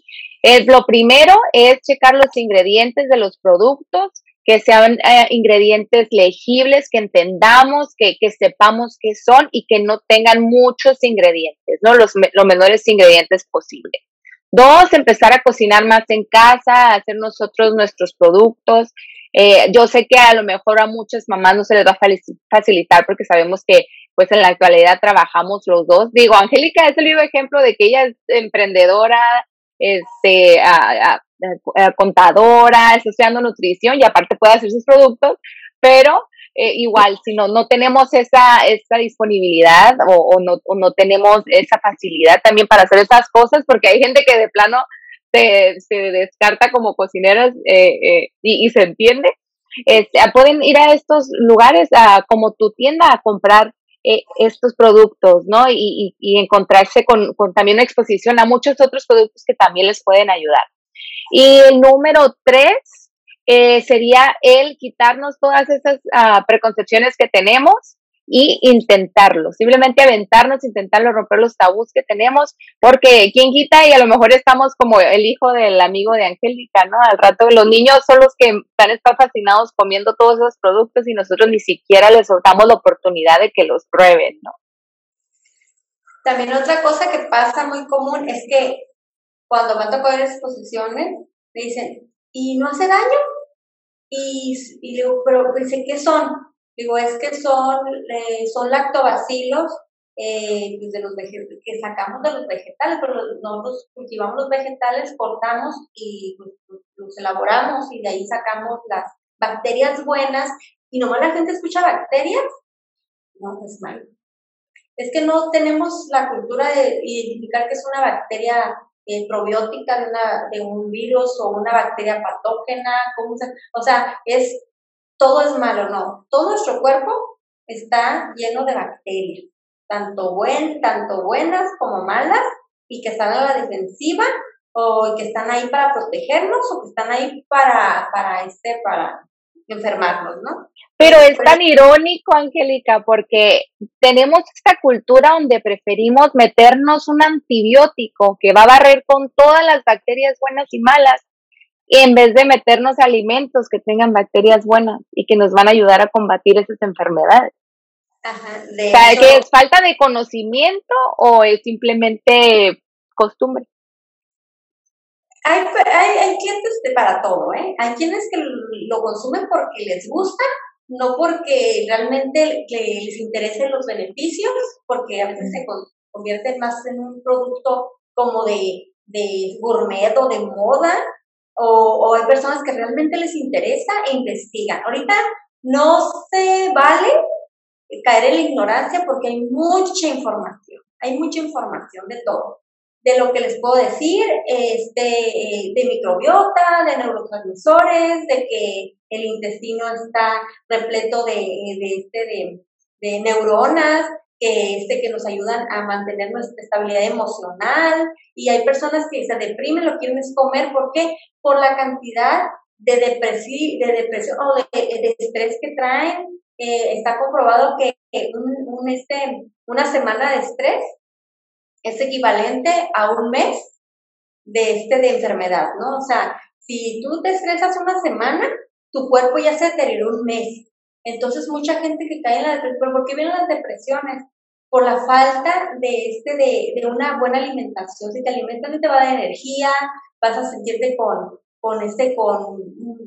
[SPEAKER 2] Es, lo primero es checar los ingredientes de los productos, que sean eh, ingredientes legibles, que entendamos, que, que, sepamos qué son y que no tengan muchos ingredientes, ¿no? Los, los menores ingredientes posibles. Dos, empezar a cocinar más en casa, hacer nosotros nuestros productos. Eh, yo sé que a lo mejor a muchas mamás no se les va a facilitar porque sabemos que pues en la actualidad trabajamos los dos. Digo, Angélica es el vivo ejemplo de que ella es emprendedora, este, contadora, está estudiando nutrición y aparte puede hacer sus productos, pero eh, igual, si no, no tenemos esa, esa disponibilidad o, no, no tenemos esa facilidad también para hacer esas cosas, porque hay gente que de plano se, se descarta como cocineras eh, eh, y, se entiende. Este, pueden ir a estos lugares, a, como tu tienda, a comprar estos productos, ¿no? Y, y, encontrarse con, con, también exposición a muchos otros productos que también les pueden ayudar. Y el número tres, eh, sería el quitarnos todas esas uh, preconcepciones que tenemos y intentarlo, simplemente aventarnos, intentarlo, romper los tabús que tenemos, porque quien quita y a lo mejor estamos como el hijo del amigo de Angélica, ¿no? Al rato los niños son los que están estar fascinados comiendo todos esos productos y nosotros ni siquiera les soltamos la oportunidad de que los prueben, ¿no?
[SPEAKER 3] También otra cosa que pasa muy común es que cuando van a tocar exposiciones, me dicen, ¿y no hace daño? Y, digo, pero dice, ¿qué son? Digo, es que son, eh, son lactobacilos eh, pues de los que sacamos de los vegetales, pero nosotros cultivamos los vegetales, cortamos y pues, los elaboramos y de ahí sacamos las bacterias buenas y nomás la gente escucha bacterias, no, es malo. Es que no tenemos la cultura de identificar que es una bacteria eh, probiótica de, una, de un virus o una bacteria patógena, o sea, es, todo es malo, no, todo nuestro cuerpo está lleno de bacterias, tanto, buen, tanto buenas como malas, y que están a la defensiva, o que están ahí para protegernos, o que están ahí para, para, este, para enfermarnos, ¿no?
[SPEAKER 2] Pero es tan irónico, Angélica, porque tenemos esta cultura donde preferimos meternos un antibiótico que va a barrer con todas las bacterias buenas y malas, en vez de meternos alimentos que tengan bacterias buenas y que nos van a ayudar a combatir esas enfermedades. Ajá, ¿es falta de conocimiento o es simplemente costumbre?
[SPEAKER 3] Hay, hay, hay clientes para todo, ¿eh? Hay quienes que lo consumen porque les gusta no porque realmente les interesen los beneficios, porque a veces se convierten más en un producto como de, de gourmet o de moda, o, hay personas que realmente les interesa e investigan. Ahorita no se vale caer en la ignorancia porque hay mucha información, hay mucha información de todo de lo que les puedo decir, este, de microbiota, de neurotransmisores, de que el intestino está repleto de, de, este, de, neuronas, que, este, que nos ayudan a mantener nuestra estabilidad emocional. Y hay personas que se deprimen, lo quieren es comer, ¿por qué? Por la cantidad de, depresión, de depresión o de, estrés que traen. Eh, está comprobado que un, este, una semana de estrés es equivalente a un mes de, este, de enfermedad, ¿no? O sea, si tú te estresas una semana, tu cuerpo ya se deterioró un mes. Entonces, mucha gente que cae en la depresión, ¿por qué vienen las depresiones? Por la falta de, este, de, de una buena alimentación. Si te alimentas, no te va a dar energía, vas a sentirte con, con, este, con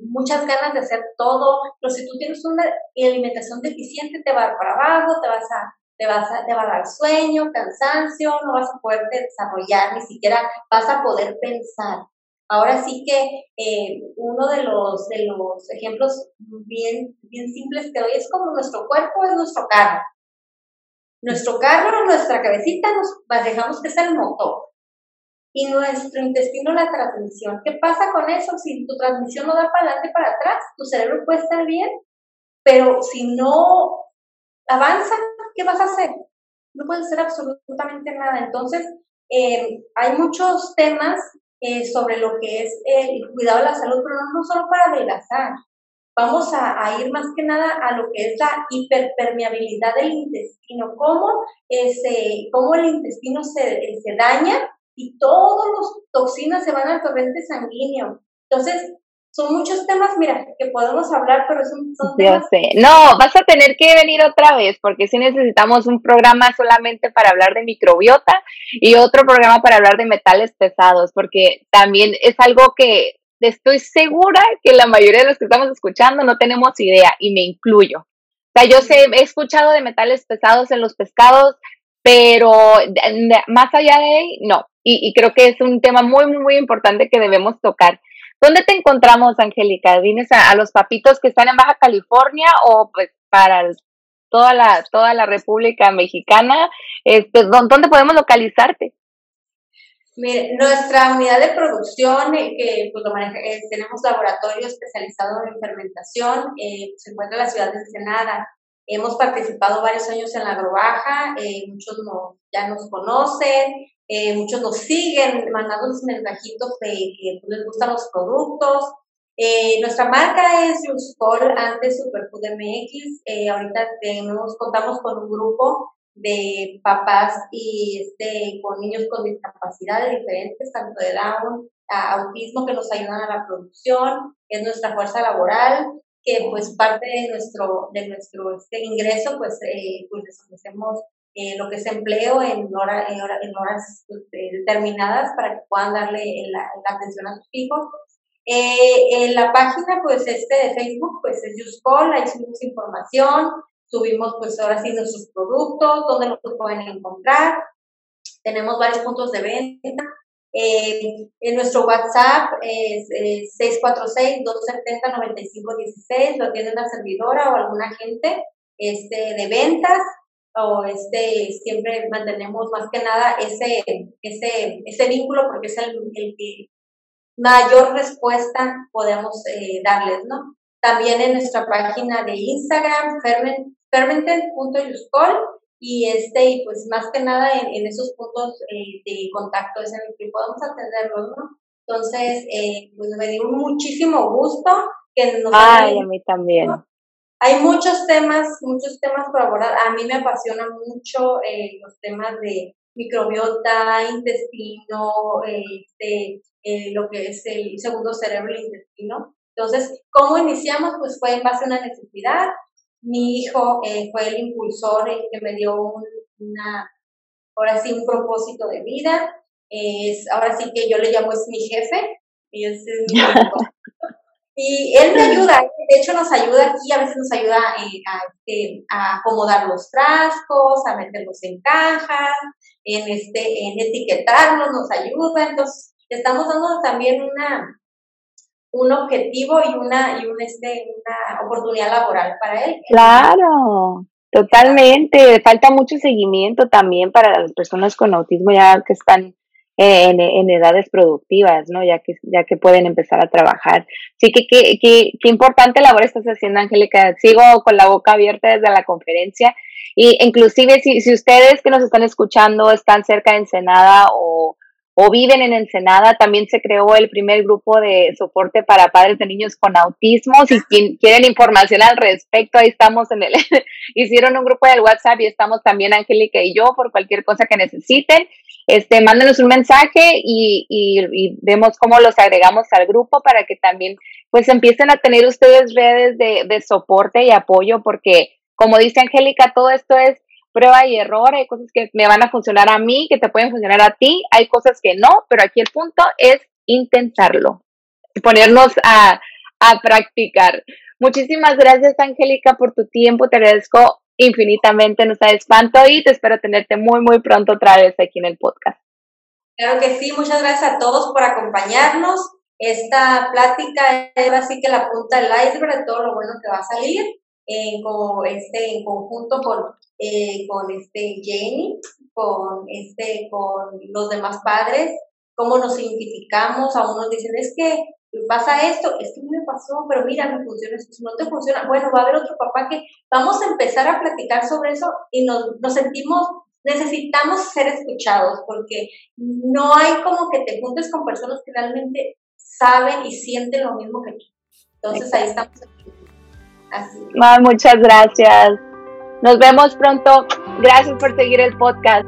[SPEAKER 3] muchas ganas de hacer todo, pero si tú tienes una alimentación deficiente, te va para abajo, te vas a te, vas a, te va a dar sueño, cansancio, no vas a poder desarrollar, ni siquiera vas a poder pensar. Ahora sí que eh, uno de los, de los ejemplos bien, bien simples que doy es como nuestro cuerpo es nuestro carro. Nuestro carro, nuestra cabecita, nos dejamos que es el motor. Y nuestro intestino la transmisión. ¿Qué pasa con eso? Si tu transmisión no da para adelante, para atrás, tu cerebro puede estar bien, pero si no avanza, ¿qué vas a hacer? No puedes hacer absolutamente nada. Entonces, eh, hay muchos temas eh, sobre lo que es el cuidado de la salud, pero no, solo para adelgazar. vamos a, ir más que nada a lo que es la hiperpermeabilidad del intestino, cómo, ese, cómo el intestino se, se daña y todas las toxinas se van al torrente sanguíneo. Entonces, son muchos temas, mira, que podemos hablar, pero son, son temas...
[SPEAKER 2] sé. No, vas a tener que venir otra vez, porque si necesitamos un programa solamente para hablar de microbiota y otro programa para hablar de metales pesados, porque también es algo que estoy segura que la mayoría de los que estamos escuchando no tenemos idea, y me incluyo. O sea, yo sé, he escuchado de metales pesados en los pescados, pero más allá de ahí, no. Y, y creo que es un tema muy, muy, muy importante que debemos tocar. ¿Dónde te encontramos, Angélica? ¿Vienes a, los papitos que están en Baja California o pues para toda la, toda la República Mexicana? Este, ¿Dónde podemos localizarte?
[SPEAKER 3] Mire, nuestra unidad de producción, eh, pues, lo maneja, eh, tenemos laboratorio especializado en fermentación, eh, se encuentra en la ciudad de Ensenada. Hemos participado varios años en la Agrobaja, muchos ya nos conocen, eh, muchos nos siguen mandando sus mensajitos de que les gustan los productos. Eh, nuestra marca es Juscol, antes Superfood MX. Eh, ahorita tenemos, contamos con un grupo de papás y este, con niños con discapacidades diferentes, tanto de Down a autismo, que nos ayudan a la producción. Es nuestra fuerza laboral, que pues parte de nuestro, de nuestro este ingreso, pues, pues les ofrecemos eh, lo que es empleo en, hora, en, horas este, determinadas para que puedan darle la, atención a sus hijos. Eh, en la página, pues, este de Facebook, pues, es YousCall, ahí subimos información, subimos, pues, ahora sí nuestros productos, donde los pueden encontrar. Tenemos varios puntos de venta. Eh, en nuestro WhatsApp es, 646-270-9516, lo tiene una servidora o alguna gente este, de ventas o este, siempre mantenemos más que nada ese, ese, ese vínculo porque es el, el que mayor respuesta podemos eh, darles, ¿no? También en nuestra página de Instagram, fermenten.yuscol, y este, y pues más que nada en, esos puntos eh, de contacto es en el que podemos atenderlos, ¿no? Entonces, eh, pues me dio muchísimo gusto que nos...
[SPEAKER 2] Ay, a mí también.
[SPEAKER 3] Hay muchos temas, muchos temas por abordar. A mí me apasiona mucho eh, los temas de microbiota, intestino, este, eh, lo que es el segundo cerebro, el intestino. Entonces, ¿cómo iniciamos? Pues fue en base a una necesidad. Mi hijo eh, fue el impulsor el que me dio una, ahora sí, un propósito de vida. Es, ahora sí que yo le llamo es mi jefe, y es mi [LAUGHS] Y él me ayuda, de hecho nos ayuda aquí, a veces nos ayuda eh, este, a, acomodar los frascos, a meterlos en cajas, en, este, en etiquetarlos, nos ayuda. Entonces, estamos dando también una, un objetivo y una, y un, este, una oportunidad laboral para él.
[SPEAKER 2] Claro, totalmente. Falta mucho seguimiento también para las personas con autismo ya que están en, en, edades productivas, ¿no? Ya que, ya que pueden empezar a trabajar. Sí, que qué que, importante labor estás haciendo, Angélica. Sigo con la boca abierta desde la conferencia. Y inclusive si, si ustedes que nos están escuchando están cerca de Ensenada o, o viven en Ensenada, también se creó el primer grupo de soporte para padres de niños con autismo. Si quieren información al respecto, ahí estamos en el, [LAUGHS] hicieron un grupo del WhatsApp y estamos también Angélica y yo por cualquier cosa que necesiten este, mándenos un mensaje y, y, vemos cómo los agregamos al grupo para que también pues empiecen a tener ustedes redes de, de soporte y apoyo porque como dice Angélica, todo esto es prueba y error, hay cosas que me van a funcionar a mí, que te pueden funcionar a ti, hay cosas que no, pero aquí el punto es intentarlo, ponernos a, a practicar. Muchísimas gracias, Angélica, por tu tiempo. Te agradezco infinitamente no sabes cuánto y te espero tenerte muy, muy pronto otra vez aquí en el podcast.
[SPEAKER 3] Claro que sí, muchas gracias a todos por acompañarnos. Esta plática es así que la punta del iceberg de todo lo bueno que va a salir en, este, en conjunto con, eh, con este Jenny, con, este, con los demás padres, cómo nos identificamos, a unos dicen, es que pasa esto, es que me pasó, pero mira, me funciona esto, si no te funciona, bueno, va a haber otro papá que vamos a empezar a platicar sobre eso y nos, nos sentimos, necesitamos ser escuchados porque no hay como que te juntes con personas que realmente saben y sienten lo mismo que tú. Entonces ahí estamos.
[SPEAKER 2] Muchas gracias. Nos vemos pronto. Gracias por seguir el podcast.